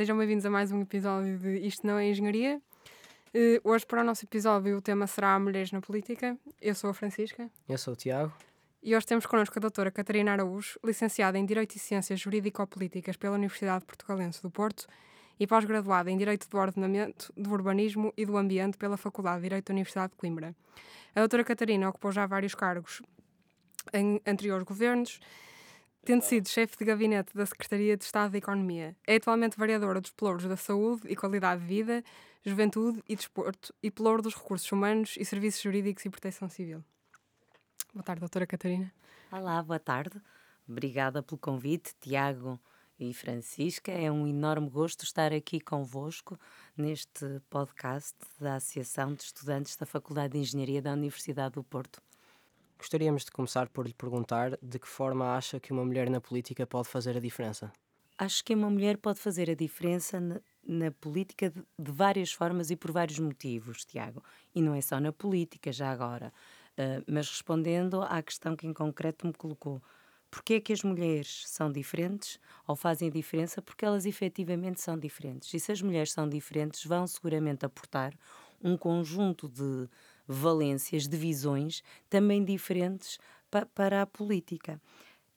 sejam bem-vindos a mais um episódio de Isto Não é Engenharia. Uh, hoje, para o nosso episódio, o tema será Mulheres na Política. Eu sou a Francisca. Eu sou o Tiago. E hoje temos connosco a doutora Catarina Araújo, licenciada em Direito e Ciências Jurídico-Políticas pela Universidade Portugalense do Porto e pós-graduada em Direito do Ordenamento, do Urbanismo e do Ambiente pela Faculdade de Direito da Universidade de Coimbra. A doutora Catarina ocupou já vários cargos em anteriores governos, tendo sido chefe de gabinete da Secretaria de Estado da Economia. É atualmente variadora dos pelouros da saúde e qualidade de vida, juventude e desporto e pelouro dos recursos humanos e serviços jurídicos e proteção civil. Boa tarde, doutora Catarina. Olá, boa tarde. Obrigada pelo convite, Tiago e Francisca. É um enorme gosto estar aqui convosco neste podcast da Associação de Estudantes da Faculdade de Engenharia da Universidade do Porto. Gostaríamos de começar por lhe perguntar de que forma acha que uma mulher na política pode fazer a diferença? Acho que uma mulher pode fazer a diferença na, na política de, de, várias formas e por vários motivos, Tiago. E não é só na política, já agora. Uh, mas respondendo à questão que em concreto me colocou, porquê é que as mulheres são diferentes ou fazem diferença? Porque elas efetivamente são diferentes. E se as mulheres são diferentes, vão seguramente aportar um conjunto de valências, de visões também diferentes pa para a política.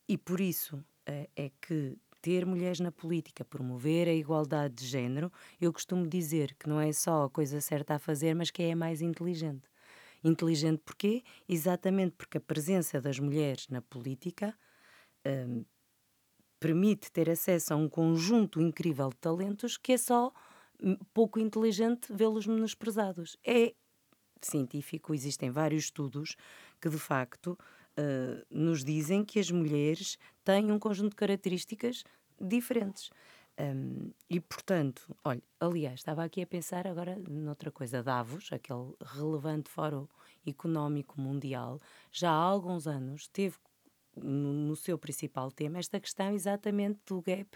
E por isso uh, é que ter mulheres na política, promover a igualdade de género, eu costumo dizer que não é só a coisa certa a fazer, mas que é a mais inteligente. Inteligente porquê? Exatamente porque a presença das mulheres na política um, permite ter acesso a um conjunto incrível de talentos que é só hum, pouco inteligente vê-los menosprezados. É científico, existem vários estudos que de facto uh, nos dizem que as mulheres têm um conjunto de características diferentes. Um, e portanto, olha, aliás, estava aqui a pensar agora noutra coisa. Davos, aquele relevante fórum económico mundial, já há alguns anos teve no, no, seu principal tema esta questão exatamente do gap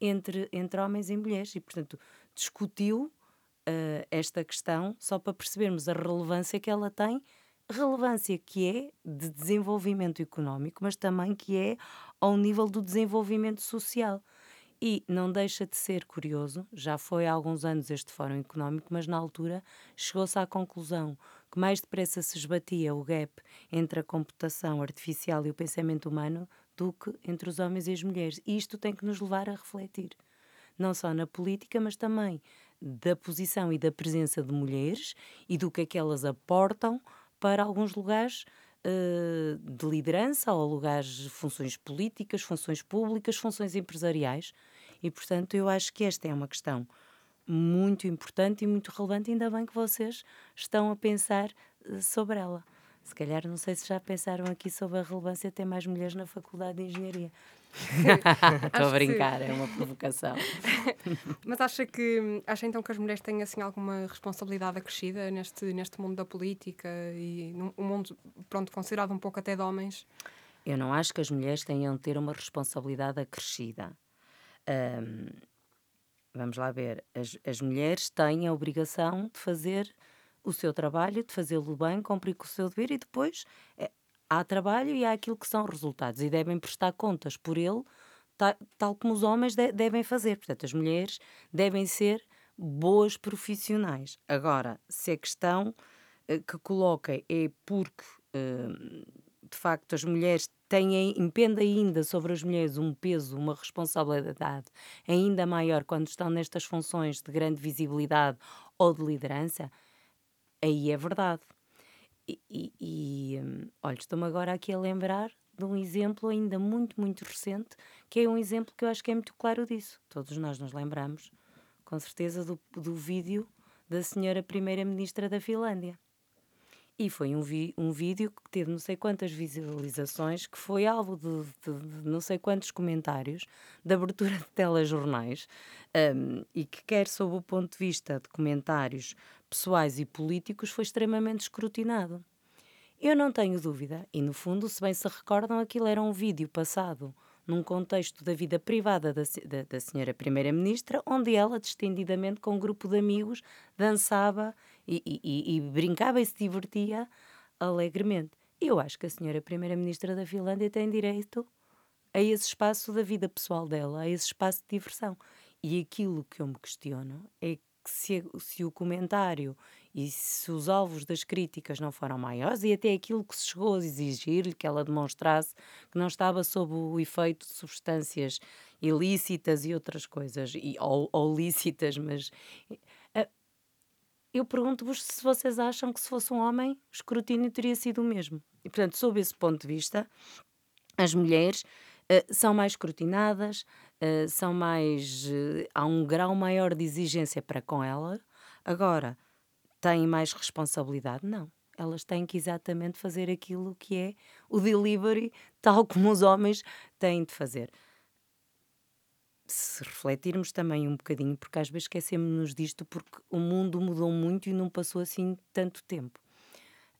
entre, entre homens e mulheres e, portanto, discutiu uh, esta questão só para percebermos a relevância que ela tem relevância que é de desenvolvimento económico, mas também que é ao nível do desenvolvimento social. E não deixa de ser curioso, já foi há alguns anos este Fórum Económico, mas na altura chegou-se à conclusão que mais depressa se esbatia o gap entre a computação artificial e o pensamento humano do que entre os homens e as mulheres. E isto tem que nos levar a refletir, não só na política, mas também da posição e da presença de mulheres e do que é que elas aportam para alguns lugares uh, de liderança ou lugares de funções políticas, funções públicas, funções empresariais. E, portanto, eu acho que esta é uma questão muito importante e muito relevante. Ainda bem que vocês estão a pensar uh, sobre ela. Se calhar, não sei se já pensaram aqui sobre a relevância de ter mais mulheres na Faculdade de Engenharia. Estou a brincar, é uma provocação. Mas acha que acha então que as mulheres têm assim alguma responsabilidade acrescida neste neste mundo da política e um mundo pronto considerado um pouco até de homens? Eu não acho que as mulheres tenham de ter uma responsabilidade acrescida. Um, vamos lá ver, as, as mulheres têm a obrigação de fazer o seu trabalho, de fazê-lo bem, cumprir com o seu dever e depois é, há trabalho e há aquilo que são resultados e devem prestar contas por ele, tal, tal como os homens de, devem fazer. Portanto, as mulheres devem ser boas profissionais. Agora, se a questão uh, que coloca é porque, uh, de facto, as mulheres têm, impende ainda sobre as mulheres um peso, uma responsabilidade ainda maior quando estão nestas funções de grande visibilidade ou de liderança, aí é verdade. E, e, e hum, olha, estou-me agora aqui a lembrar de um exemplo ainda muito, muito recente, que é um exemplo que eu acho que é muito claro disso. Todos nós nos lembramos, com certeza, do, do vídeo da senhora Primeira-Ministra da Finlândia. E foi um, vi, um vídeo que teve não sei quantas visualizações, que foi alvo de, de, de não sei quantos comentários, de abertura de telejornais, um, e que, quer sob o ponto de vista de comentários pessoais e políticos, foi extremamente escrutinado. Eu não tenho dúvida, e no fundo, se bem se recordam, aquilo era um vídeo passado num contexto da vida privada da, da, da senhora Primeira-Ministra, onde ela, distendidamente, com um grupo de amigos, dançava e, e, e brincava e se divertia alegremente. Eu acho que a senhora Primeira-Ministra da Finlândia tem direito a esse espaço da vida pessoal dela, a esse espaço de diversão. E aquilo que eu me questiono é que se, se o comentário e se os alvos das críticas não foram maiores, e até aquilo que se chegou a exigir-lhe que ela demonstrasse que não estava sob o efeito de substâncias ilícitas e outras coisas, e, ou, ou lícitas, mas eu pergunto-vos se vocês acham que se fosse um homem, o escrutínio teria sido o mesmo. E, portanto, sob esse ponto de vista, as mulheres uh, são mais escrutinadas, uh, são mais. há um grau maior de exigência para com ela. Agora, têm mais responsabilidade? Não. Elas têm que exatamente fazer aquilo que é o delivery, tal como os homens têm de fazer. Se refletirmos também um bocadinho, porque às vezes esquecemos-nos disto, porque o mundo mudou muito e não passou assim tanto tempo.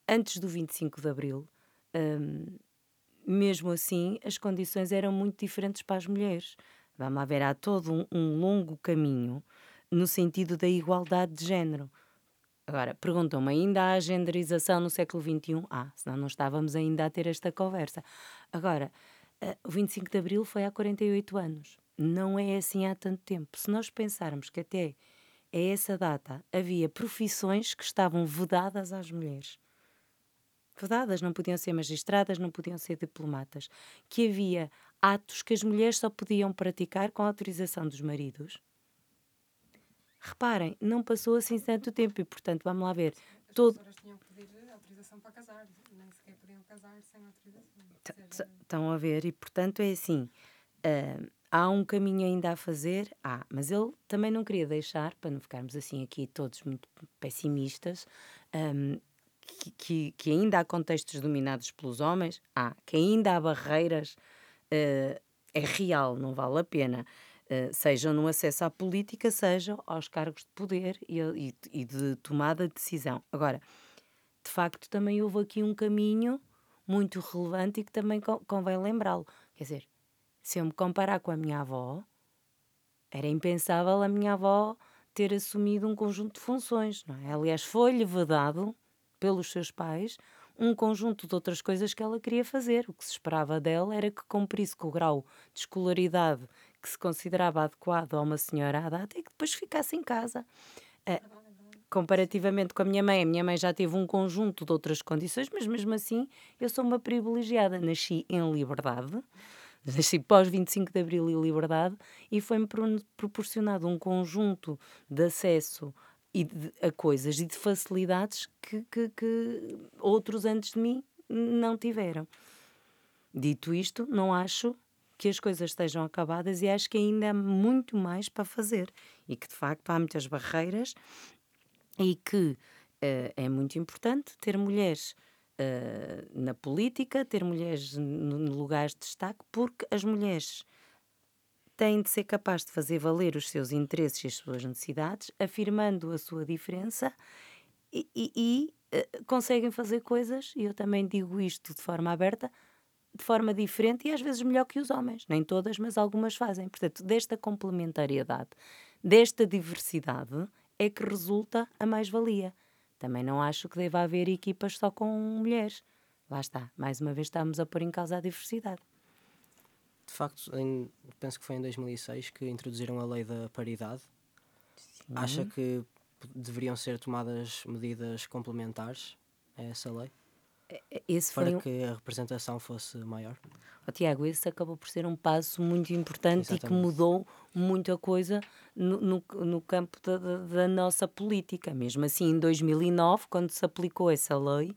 Antes do 25 de Abril, hum, mesmo assim, as condições eram muito diferentes para as mulheres. Vamos ver, há todo um, um longo caminho no sentido da igualdade de género. Agora, perguntam-me, ainda há genderização no século XXI? Ah, senão não estávamos ainda a ter esta conversa. Agora, uh, o 25 de Abril foi há 48 anos. Não é assim há tanto tempo. Se nós pensarmos que até a essa data havia profissões que estavam vedadas às mulheres. Vedadas, não podiam ser magistradas, não podiam ser diplomatas. Que havia atos que as mulheres só podiam praticar com a autorização dos maridos Reparem, não passou assim tanto tempo e, portanto, vamos lá ver. As todo... pessoas tinham que pedir autorização para casar, nem sequer podiam casar sem autorização. Estão a ver, e portanto é assim: uh, há um caminho ainda a fazer, há, mas ele também não queria deixar, para não ficarmos assim aqui todos muito pessimistas, um, que, que, que, ainda há contextos dominados pelos homens, há, que ainda há barreiras, uh, é real, não vale a pena. Uh, seja no acesso à política, seja aos cargos de poder e, e, e, de tomada de decisão. Agora, de facto, também houve aqui um caminho muito relevante e que também convém lembrá-lo. Quer dizer, se eu me comparar com a minha avó, era impensável a minha avó ter assumido um conjunto de funções, não é? Aliás, foi-lhe vedado pelos seus pais um conjunto de outras coisas que ela queria fazer. O que se esperava dela era que cumprisse com o grau de escolaridade que se considerava adequado a uma senhora à data e que depois ficasse em casa. Uh, comparativamente com a minha mãe, a minha mãe já teve um conjunto de outras condições, mas mesmo assim eu sou uma privilegiada. Nasci em liberdade, nasci pós 25 de Abril e liberdade, e foi-me proporcionado um conjunto de acesso e de, a coisas e de facilidades que, que, que outros antes de mim não tiveram. Dito isto, não acho que as coisas estejam acabadas e acho que ainda há muito mais para fazer e que de facto há muitas barreiras e que uh, é muito importante ter mulheres uh, na política, ter mulheres no lugares de destaque, porque as mulheres têm de ser capazes de fazer valer os seus interesses e as suas necessidades, afirmando a sua diferença e, e, e uh, conseguem fazer coisas, e eu também digo isto de forma aberta, de forma diferente e às vezes melhor que os homens. Nem todas, mas algumas fazem. Portanto, desta complementariedade, desta diversidade, é que resulta a mais-valia. Também não acho que deva haver equipas só com mulheres. Lá está, mais uma vez estamos a pôr em causa a diversidade. De facto, em, penso que foi em 2006 que introduziram a lei da paridade. Sim. Acha que deveriam ser tomadas medidas complementares a essa lei? Esse para um... que a representação fosse maior. Oh, Tiago, esse acabou por ser um passo muito importante Exatamente. e que mudou muita coisa no, no, no campo da, da, nossa política. Mesmo assim, em 2009, quando se aplicou essa lei,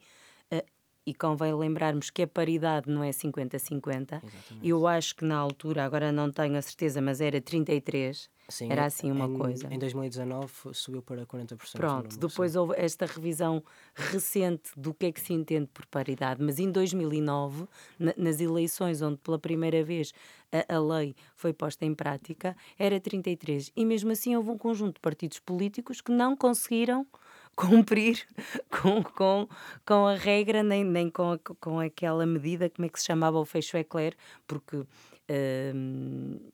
e convém lembrarmos que a paridade não é 50-50, eu acho que na altura, agora não tenho a certeza, mas era 33 Sim, Era assim uma em, coisa. Em 2019 subiu para 40%. Pronto, depois houve esta revisão recente do que é que se entende por paridade, mas em 2009, na, nas eleições onde pela primeira vez a, a, lei foi posta em prática, era 33. E mesmo assim houve um conjunto de partidos políticos que não conseguiram cumprir com, com, com a regra, nem, nem com, a, com aquela medida, como é que se chamava o fecho eclair, porque. Uh,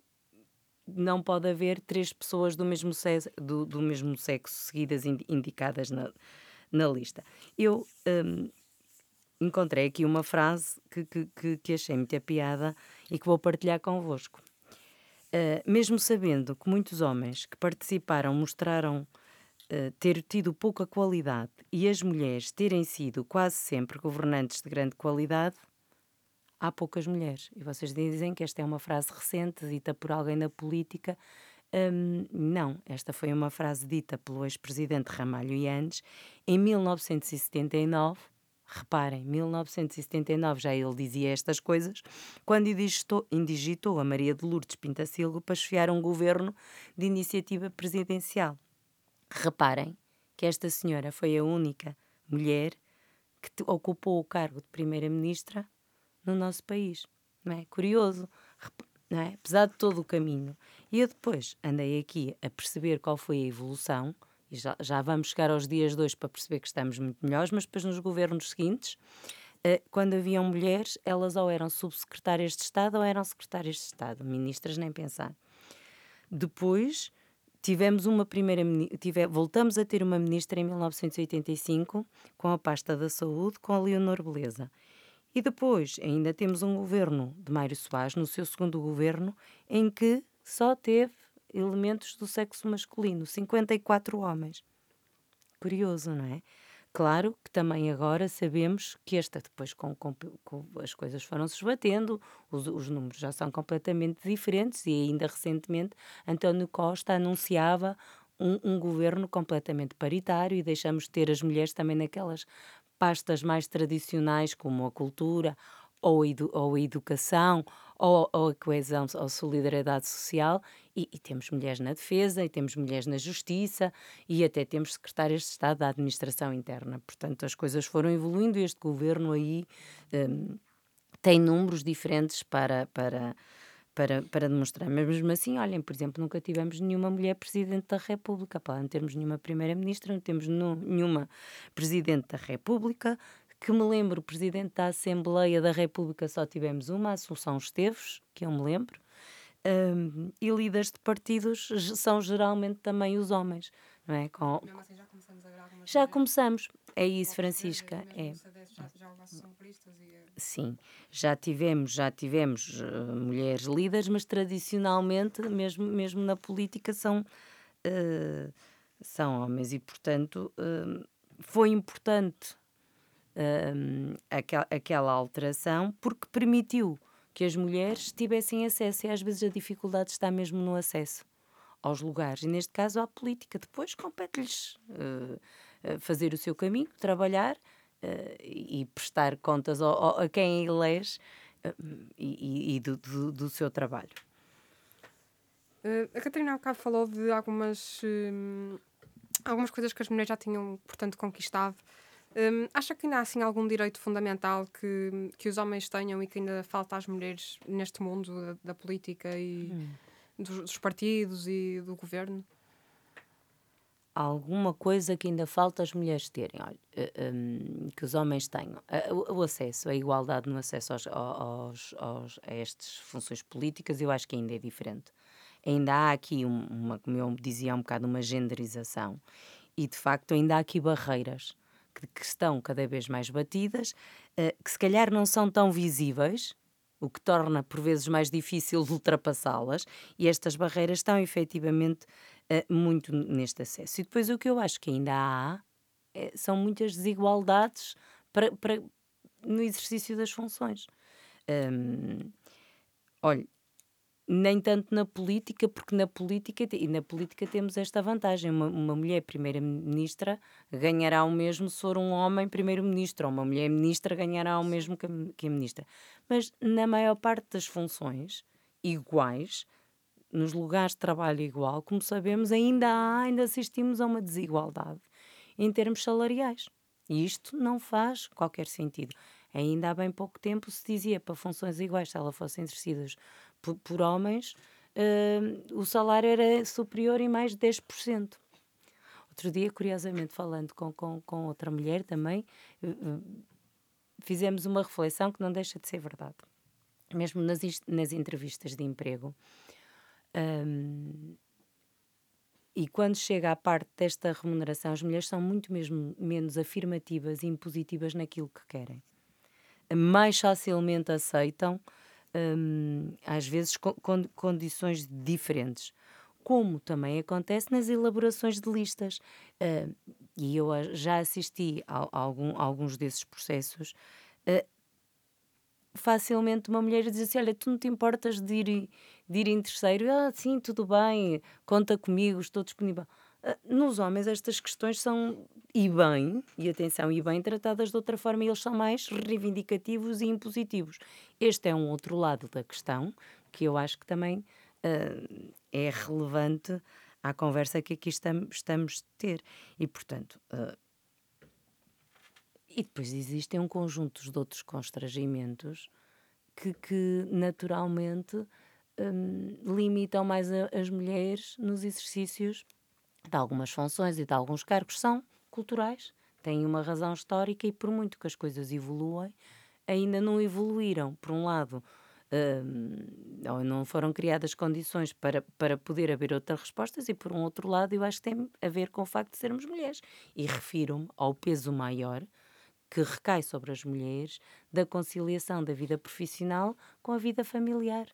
não pode haver três pessoas do mesmo sexo, do, do mesmo sexo seguidas indicadas na, na lista. Eu um, encontrei aqui uma frase que, que, que, achei muita piada e que vou partilhar convosco. Uh, mesmo sabendo que muitos homens que participaram mostraram uh, ter tido pouca qualidade e as mulheres terem sido quase sempre governantes de grande qualidade, há poucas mulheres. E vocês dizem que esta é uma frase recente, dita por alguém da política. Um, não, esta foi uma frase dita pelo ex-presidente Ramalho Yanes em 1979 Reparem, 1979 já ele dizia estas coisas, quando indigitou a Maria de Lourdes Pintacilgo para chefiar um governo de iniciativa presidencial. Reparem que esta senhora foi a única mulher que ocupou o cargo de primeira-ministra no nosso país. Não é? Curioso, não é? apesar de todo o caminho. E eu depois andei aqui a perceber qual foi a evolução e já, já vamos chegar aos dias dois para perceber que estamos muito melhores, mas depois nos governos seguintes, eh, quando haviam mulheres, elas ou eram subsecretárias de Estado ou eram secretárias de Estado, ministras nem pensar. Depois tivemos uma primeira tive, voltamos a ter uma ministra em 1985 com a pasta da saúde com a Leonor Beleza. E depois ainda temos um governo de Mário Soares, no seu segundo governo, em que só teve elementos do sexo masculino, 54 homens. Curioso, não é? Claro que também agora sabemos que esta, depois com, com, com as coisas foram se esbatendo, os, os, números já são completamente diferentes e ainda recentemente António Costa anunciava um, um governo completamente paritário e deixamos de ter as mulheres também naquelas pastas mais tradicionais como a cultura ou, edu ou a educação ou, ou, a coesão ou solidariedade social e, e, temos mulheres na defesa e temos mulheres na justiça e até temos secretárias de Estado da administração interna. Portanto, as coisas foram evoluindo e este governo aí um, tem números diferentes para, para, para, para demonstrar. Mas mesmo assim, olhem, por exemplo, nunca tivemos nenhuma mulher presidente da República. Não termos nenhuma primeira-ministra, não temos nenhuma presidente da República. Que me lembro, presidente da Assembleia da República só tivemos uma, Assunção Esteves, que eu me lembro. Um, e líderes de partidos são geralmente também os homens, não é? Com... Mesmo assim já começamos a Já começamos, é isso, Francisca. É. Já, já Sim, já tivemos, já tivemos uh, mulheres líderes, mas tradicionalmente, mesmo, mesmo na política, são, uh, são homens e, portanto, uh, foi importante aquela, aquela alteração porque permitiu que as mulheres tivessem acesso e às vezes a dificuldade está mesmo no acesso aos lugares e neste caso à política. Depois compete-lhes uh, fazer o seu caminho, trabalhar uh, e prestar contas ao, ao, a quem elege uh, e, e do, do, do, seu trabalho. a Catarina há bocado falou de algumas, hum, algumas coisas que as mulheres já tinham, portanto, conquistado um, acha que ainda há assim, algum direito fundamental que, que os homens tenham e que ainda falta às mulheres neste mundo da, da política e hum. dos, dos, partidos e do governo? Alguma coisa que ainda falta às mulheres terem, olha, um, que os homens tenham. O, o, acesso, a igualdade no acesso aos, aos, aos, a estas funções políticas, eu acho que ainda é diferente. Ainda há aqui, uma, como eu dizia um bocado, uma genderização. E de facto ainda há aqui barreiras que, estão cada vez mais batidas, uh, que se calhar não são tão visíveis, o que torna por vezes mais difícil ultrapassá-las, e estas barreiras estão efetivamente uh, muito neste acesso. E depois o que eu acho que ainda há é, são muitas desigualdades para, para, no exercício das funções. Um, olha, nem tanto na política, porque na política, e na política temos esta vantagem, uma, uma mulher primeira-ministra ganhará o mesmo se for um homem primeiro-ministro, ou uma mulher ministra ganhará o mesmo que a, que a ministra. Mas na maior parte das funções iguais, nos lugares de trabalho igual, como sabemos, ainda há, ainda assistimos a uma desigualdade em termos salariais. E isto não faz qualquer sentido. Ainda há bem pouco tempo se dizia para funções iguais, se elas fossem exercidas por, por homens, uh, o salário era superior em mais de 10%. Outro dia, curiosamente, falando com, com, com outra mulher também, uh, fizemos uma reflexão que não deixa de ser verdade. Mesmo nas, nas entrevistas de emprego. Um, e quando chega à parte desta remuneração, as mulheres são muito mesmo menos afirmativas e impositivas naquilo que querem. Mais facilmente aceitam hum, às vezes com, condições diferentes. Como também acontece nas elaborações de listas. Uh, e eu já assisti a, a, algum, a alguns desses processos. Uh, facilmente uma mulher diz assim: Olha, tu não te importas de ir, de ir em terceiro? Ah, sim, tudo bem, conta comigo, estou disponível. Ah, nos homens, estas questões são, e bem, e atenção, e bem tratadas de outra forma, eles são mais reivindicativos e impositivos. Este é um outro lado da questão que eu acho que também uh, é relevante à conversa que aqui estamos, estamos a ter. E, portanto, uh, e depois existem um conjunto de outros constrangimentos que, que naturalmente um, limitam mais a, as mulheres nos exercícios de algumas funções e de alguns cargos. São culturais, têm uma razão histórica e, por muito que as coisas evoluem, ainda não evoluíram. Por um lado, um, ou não foram criadas condições para, para poder haver outras respostas, e por um outro lado, eu acho que tem a ver com o facto de sermos mulheres. E refiro-me ao peso maior que recai sobre as mulheres da conciliação da vida profissional com a vida familiar.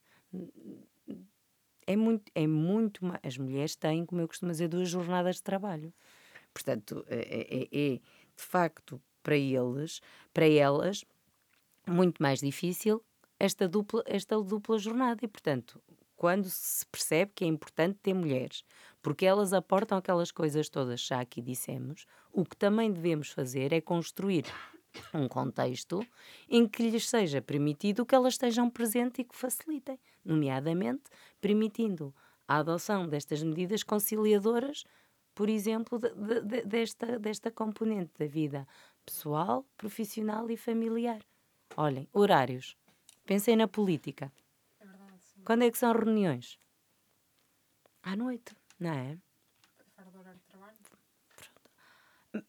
É muito, é muito As mulheres têm, como eu costumo dizer, duas jornadas de trabalho. Portanto, é, é, é, é de facto para eles, para elas, muito mais difícil esta dupla, esta dupla jornada. E, portanto, quando se percebe que é importante ter mulheres, porque elas aportam aquelas coisas todas já aqui dissemos, o que também devemos fazer é construir um contexto em que lhes seja permitido que elas estejam presentes e que facilitem, nomeadamente permitindo a adoção destas medidas conciliadoras, por exemplo, de, de, desta, desta componente da vida pessoal, profissional e familiar. Olhem, horários. Pensem na política. É verdade, Quando é que são reuniões? À noite, não é? Fora do horário de trabalho.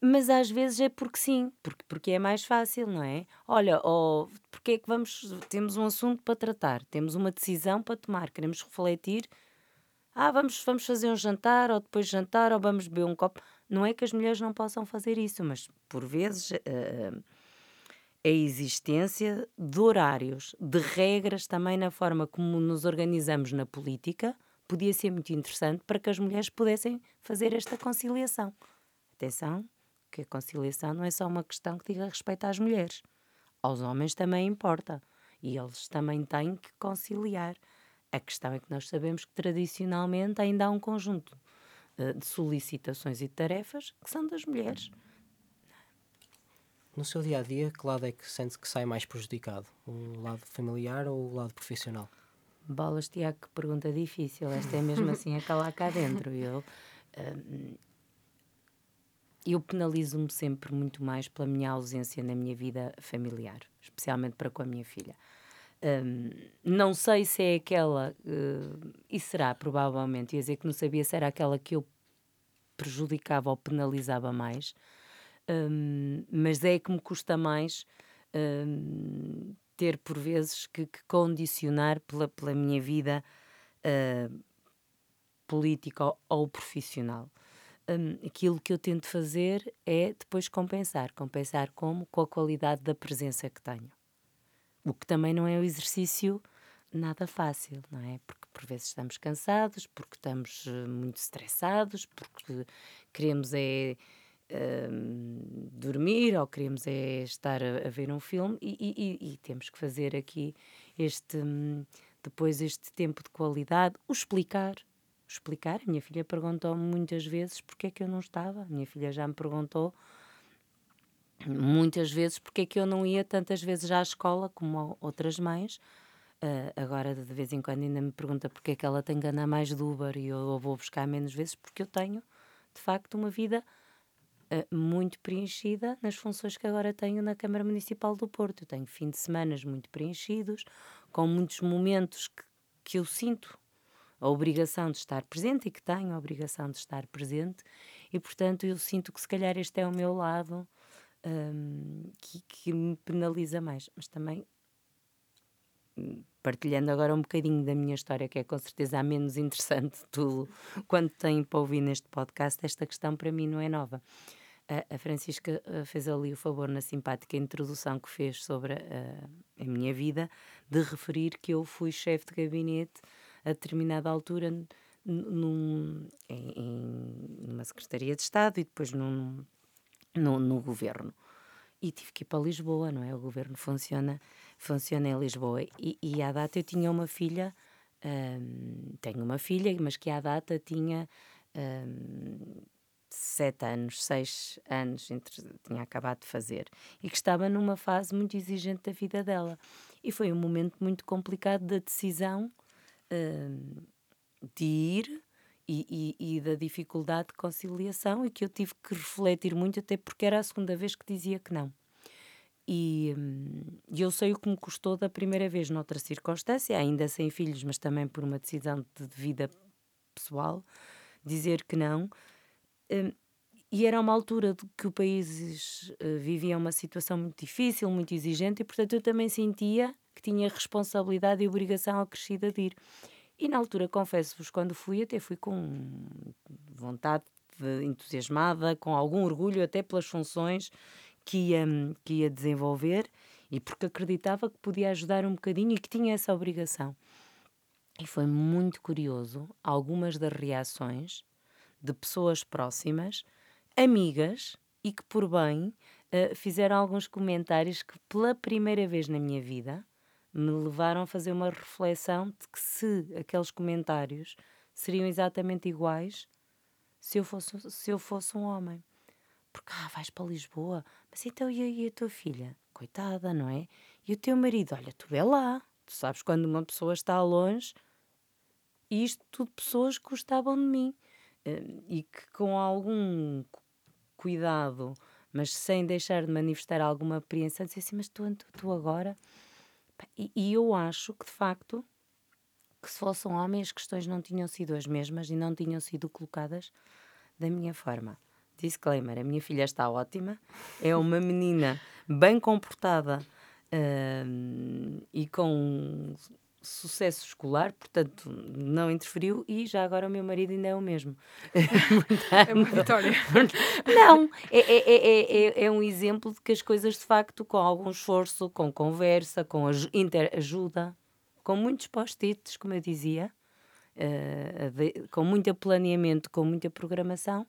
Mas às vezes é porque sim, porque, porque é mais fácil, não é? Olha, oh, porque é que vamos. Temos um assunto para tratar, temos uma decisão para tomar, queremos refletir. Ah, vamos, vamos fazer um jantar, ou depois de jantar, ou vamos beber um copo. Não é que as mulheres não possam fazer isso, mas por vezes. Uh, a existência de horários, de regras também na forma como nos organizamos na política, podia ser muito interessante para que as mulheres pudessem fazer esta conciliação. Atenção, que a conciliação não é só uma questão que diga respeito às mulheres. Aos homens também importa. E eles também têm que conciliar. A questão é que nós sabemos que tradicionalmente ainda há um conjunto uh, de solicitações e tarefas que são das mulheres. No seu dia a dia, que lado é que sente que sai mais prejudicado? O lado familiar ou o lado profissional? Bolas, Tiago, que pergunta difícil. Esta é mesmo assim a calar cá dentro. Eu, eu penalizo-me sempre muito mais pela minha ausência na minha vida familiar, especialmente para com a minha filha. Um, não sei se é aquela, uh, e será provavelmente, ia dizer que não sabia se era aquela que eu prejudicava ou penalizava mais, um, mas é que me custa mais um, ter por vezes que, que, condicionar pela, pela minha vida uh, política ou, ou profissional. Um, aquilo que eu tento fazer é depois compensar. Compensar como? Com a qualidade da presença que tenho. O que também não é um exercício nada fácil, não é? Porque por vezes estamos cansados, porque estamos uh, muito estressados, porque queremos é dormir ou queremos é estar a, a ver um filme e, e, e, temos que fazer aqui este depois este tempo de qualidade, o explicar. Explicar. A minha filha perguntou-me muitas vezes porque é que eu não estava. A minha filha já me perguntou muitas vezes porque é que eu não ia tantas vezes à escola como outras mães. Uh, agora, de vez em quando, ainda me pergunta porque é que ela tem que andar mais do Uber e eu vou buscar menos vezes, porque eu tenho, de facto, uma vida uh, muito preenchida nas funções que agora tenho na Câmara Municipal do Porto. Eu tenho fim de semanas muito preenchidos, com muitos momentos que, que eu sinto a obrigação de estar presente e que tenho a obrigação de estar presente, e portanto eu sinto que se calhar este é o meu lado um, que, que me penaliza mais, mas também partilhando agora um bocadinho da minha história, que é com certeza a menos interessante de tudo, quando tenho para ouvir neste podcast, esta questão para mim não é nova. A, Francisca uh, fez ali o favor na simpática introdução que fez sobre a, a minha vida de referir que eu fui chefe de gabinete a determinada altura num, em, em, numa Secretaria de Estado e depois num, no, no governo. E tive que ir para Lisboa, não é? O governo funciona, funciona em Lisboa. E, e à data eu tinha uma filha, hum, tenho uma filha, mas que à data tinha hum, sete anos, seis anos, entre, tinha acabado de fazer, e que estava numa fase muito exigente da vida dela. E foi um momento muito complicado da decisão de ir e, e, e, da dificuldade de conciliação e que eu tive que refletir muito, até porque era a segunda vez que dizia que não. E hum, eu sei o que me custou da primeira vez noutra circunstância, ainda sem filhos, mas também por uma decisão de, vida pessoal, dizer que não. Um, e era uma altura de que o país uh, vivia uma situação muito difícil, muito exigente, e portanto eu também sentia que tinha responsabilidade e obrigação acrescida de ir. E na altura, confesso-vos, quando fui, até fui com vontade de, entusiasmada, com algum orgulho até pelas funções que ia, que ia desenvolver e porque acreditava que podia ajudar um bocadinho e que tinha essa obrigação. E foi muito curioso algumas das reações de pessoas próximas, amigas e que, por bem, uh, fizeram alguns comentários que, pela primeira vez na minha vida, me levaram a fazer uma reflexão de que se aqueles comentários seriam exatamente iguais se eu fosse, se eu fosse um homem. Porque, ah, vais para Lisboa, mas então e e a tua filha? Coitada, não é? E o teu marido? Olha, tu é lá. Tu sabes quando uma pessoa está longe, e isto tudo pessoas que gostavam de mim eh, e que com algum cuidado, mas sem deixar de manifestar alguma apreensão, dizia assim: Mas tu, tu agora e, eu acho que, de facto, que se fossem homens, as questões não tinham sido as mesmas e não tinham sido colocadas da minha forma. Disclaimer: a minha filha está ótima, é uma menina bem comportada uh, e com sucesso escolar, portanto não interferiu e já agora o meu marido ainda é o mesmo. é uma vitória. não, é, é, é, é, um exemplo de que as coisas de facto com algum esforço, com conversa, com interajuda, com muitos post-its, como eu dizia, uh, de, com muito planeamento, com muita programação,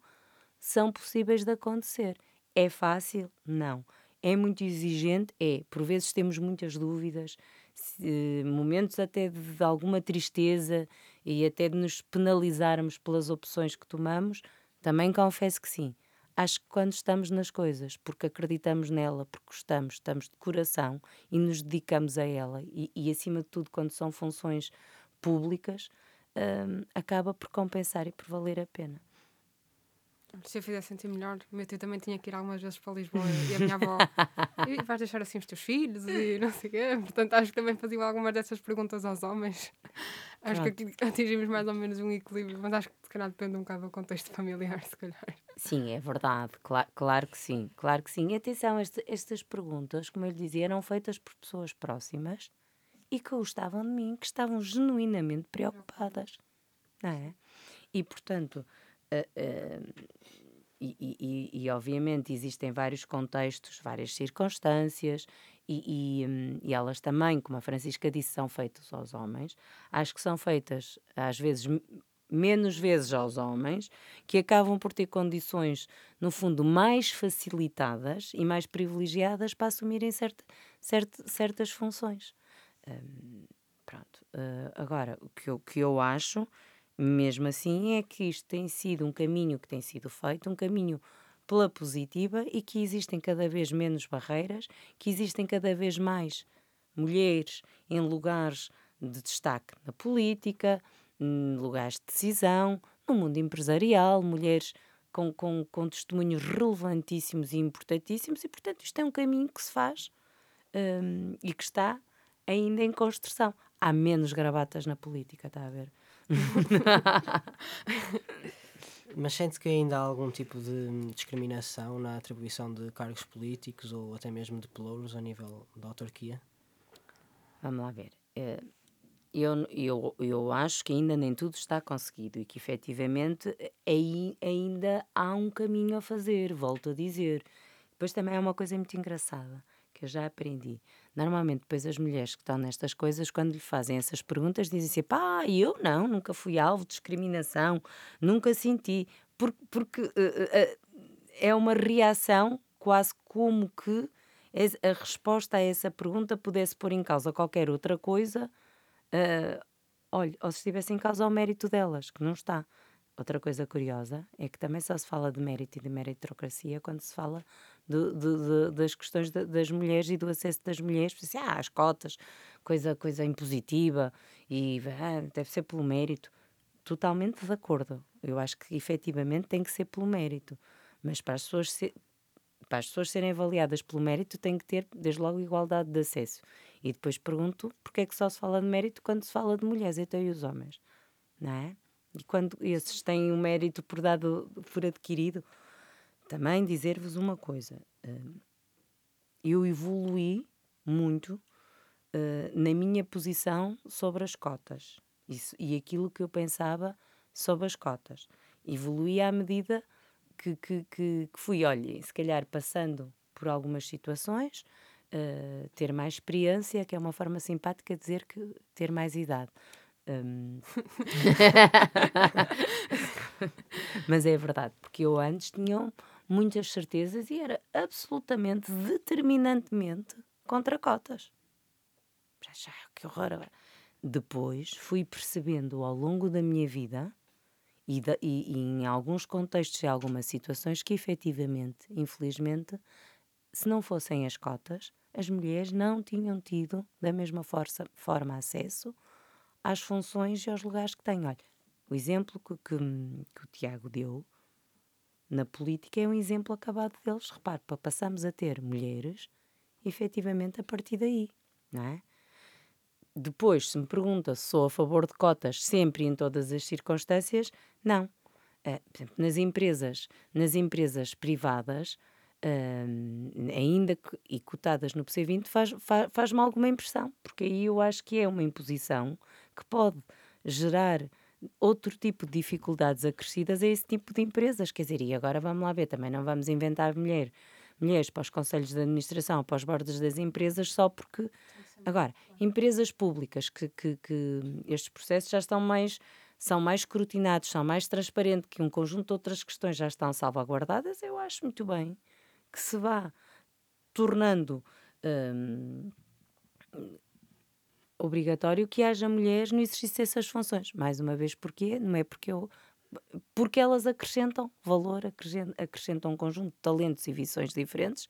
são possíveis de acontecer. É fácil? Não. É muito exigente? É. Por vezes temos muitas dúvidas, momentos até de, alguma tristeza e até de nos penalizarmos pelas opções que tomamos, também confesso que sim. Acho que quando estamos nas coisas, porque acreditamos nela, porque gostamos, estamos de coração e nos dedicamos a ela, e, e acima de tudo, quando são funções públicas, hum, acaba por compensar e por valer a pena se eu fizesse sentir melhor, meu tio também tinha que ir algumas vezes para Lisboa e a minha avó, e vais deixar assim os teus filhos e não sei o quê. Portanto, acho que também faziam algumas dessas perguntas aos homens. Acho Pronto. que aqui atingimos mais ou menos um equilíbrio, mas acho que se calhar depende um bocado do contexto familiar, se calhar. Sim, é verdade, claro, claro que sim, claro que sim. E atenção, este, estas perguntas, como eu lhe dizia, eram feitas por pessoas próximas e que gostavam de mim, que estavam genuinamente preocupadas, não é? E, portanto, Uh, e, e, e, obviamente existem vários contextos, várias circunstâncias, e, hum, e, elas também, como a Francisca disse, são feitas aos homens. Acho que são feitas, às vezes, menos vezes aos homens, que acabam por ter condições, no fundo, mais facilitadas e mais privilegiadas para assumirem certa, certa, certas funções. Um, pronto. Uh, agora, o que eu, que eu acho mesmo assim, é que isto tem sido um caminho que tem sido feito, um caminho pela positiva e que existem cada vez menos barreiras, que existem cada vez mais mulheres em lugares de destaque na política, em lugares de decisão, no mundo empresarial, mulheres com, com, com testemunhos relevantíssimos e importantíssimos, e portanto isto é um caminho que se faz um, e que está ainda em construção. Há menos gravatas na política, está a ver? Mas sente que ainda há algum tipo de discriminação na atribuição de cargos políticos ou até mesmo de pelouros a nível da autarquia? Vamos lá ver. Eh, eu, eu, eu acho que ainda nem tudo está conseguido e que efetivamente aí, ainda há um caminho a fazer, volto a dizer. Depois também é uma coisa muito engraçada que eu já aprendi. Normalmente, depois as mulheres que estão nestas coisas, quando lhe fazem essas perguntas, dizem assim: pá, eu não, nunca fui alvo de discriminação, nunca senti. Porque, porque uh, uh, é uma reação quase como que a resposta a essa pergunta pudesse pôr em causa qualquer outra coisa, uh, olha, ou se estivesse em causa o mérito delas, que não está. Outra coisa curiosa é que também só se fala de mérito e de meritocracia quando se fala de, de, de, das questões das mulheres e do acesso das mulheres, assim, ah, as cotas, coisa, coisa impositiva, e ah, deve ser pelo mérito. Totalmente de acordo. Eu acho que efetivamente tem que ser pelo mérito. Mas para as pessoas para as pessoas serem avaliadas pelo mérito, tem que ter, desde logo, igualdade de acesso. E depois pergunto porque é que só se fala de mérito quando se fala de mulheres, então e os homens? Não é? E quando esses têm o mérito por dado, por adquirido, também dizer-vos uma coisa. Hum, eu evoluí muito hum, na minha posição sobre as cotas isso, e aquilo que eu pensava sobre as cotas. Evoluí à medida que, que, que, que fui, olha, se calhar passando por algumas situações, uh, ter mais experiência, que é uma forma simpática de dizer que ter mais idade. Um... Mas é verdade, porque eu antes tinha muitas certezas e era absolutamente, determinantemente contra cotas. Que horror. Depois fui percebendo ao longo da minha vida e, e, e, em alguns contextos e algumas situações que efetivamente, infelizmente, se não fossem as cotas, as mulheres não tinham tido da mesma força, forma acesso às funções e aos lugares que têm. Olha, o exemplo que, que, que o Tiago deu na política é um exemplo acabado deles. Repare, passamos a ter mulheres efetivamente a partir daí, não é? Depois, se me pergunta se sou a favor de cotas sempre e em todas as circunstâncias, não. Uh, por exemplo, nas empresas, nas empresas privadas, uh, ainda que, e cotadas no PC20, faz-me faz, faz alguma impressão, porque aí eu acho que é uma imposição que pode gerar outro tipo de dificuldades acrescidas a esse tipo de empresas. Quer dizer, e agora vamos lá ver, também não vamos inventar mulher, mulheres para os conselhos de administração, para os bordes das empresas, só porque. Agora, empresas públicas que, que, que estes processos já estão mais são mais escrutinados, são mais transparentes, que um conjunto de outras questões já estão salvaguardadas, eu acho muito bem que se vá tornando hum, obrigatório que haja mulheres no exercício dessas funções. Mais uma vez, porquê? Não é porque eu. Porque elas acrescentam valor, acrescentam um conjunto de talentos e visões diferentes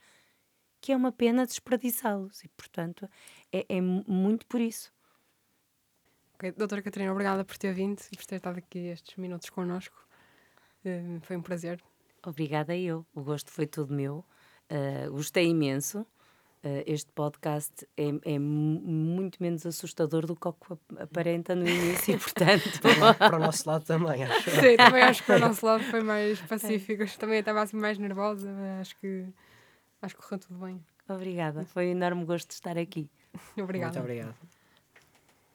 que é uma pena desperdiçá-los e, portanto, é, é muito por isso. Okay. Doutora Catarina, obrigada por ter vindo e por ter estado aqui estes minutos connosco. Uh, foi um prazer. Obrigada eu. O gosto foi todo meu. Uh, gostei imenso. Uh, este podcast é, é, muito menos assustador do que aparenta no início, e, portanto. para o nosso lado também, acho. Sim, também acho que para o nosso lado foi mais pacífico. É. Também estava assim mais nervosa, mas acho que, acho que correu tudo bem. Obrigada, foi um enorme gosto de estar aqui. Obrigada. Muito obrigado.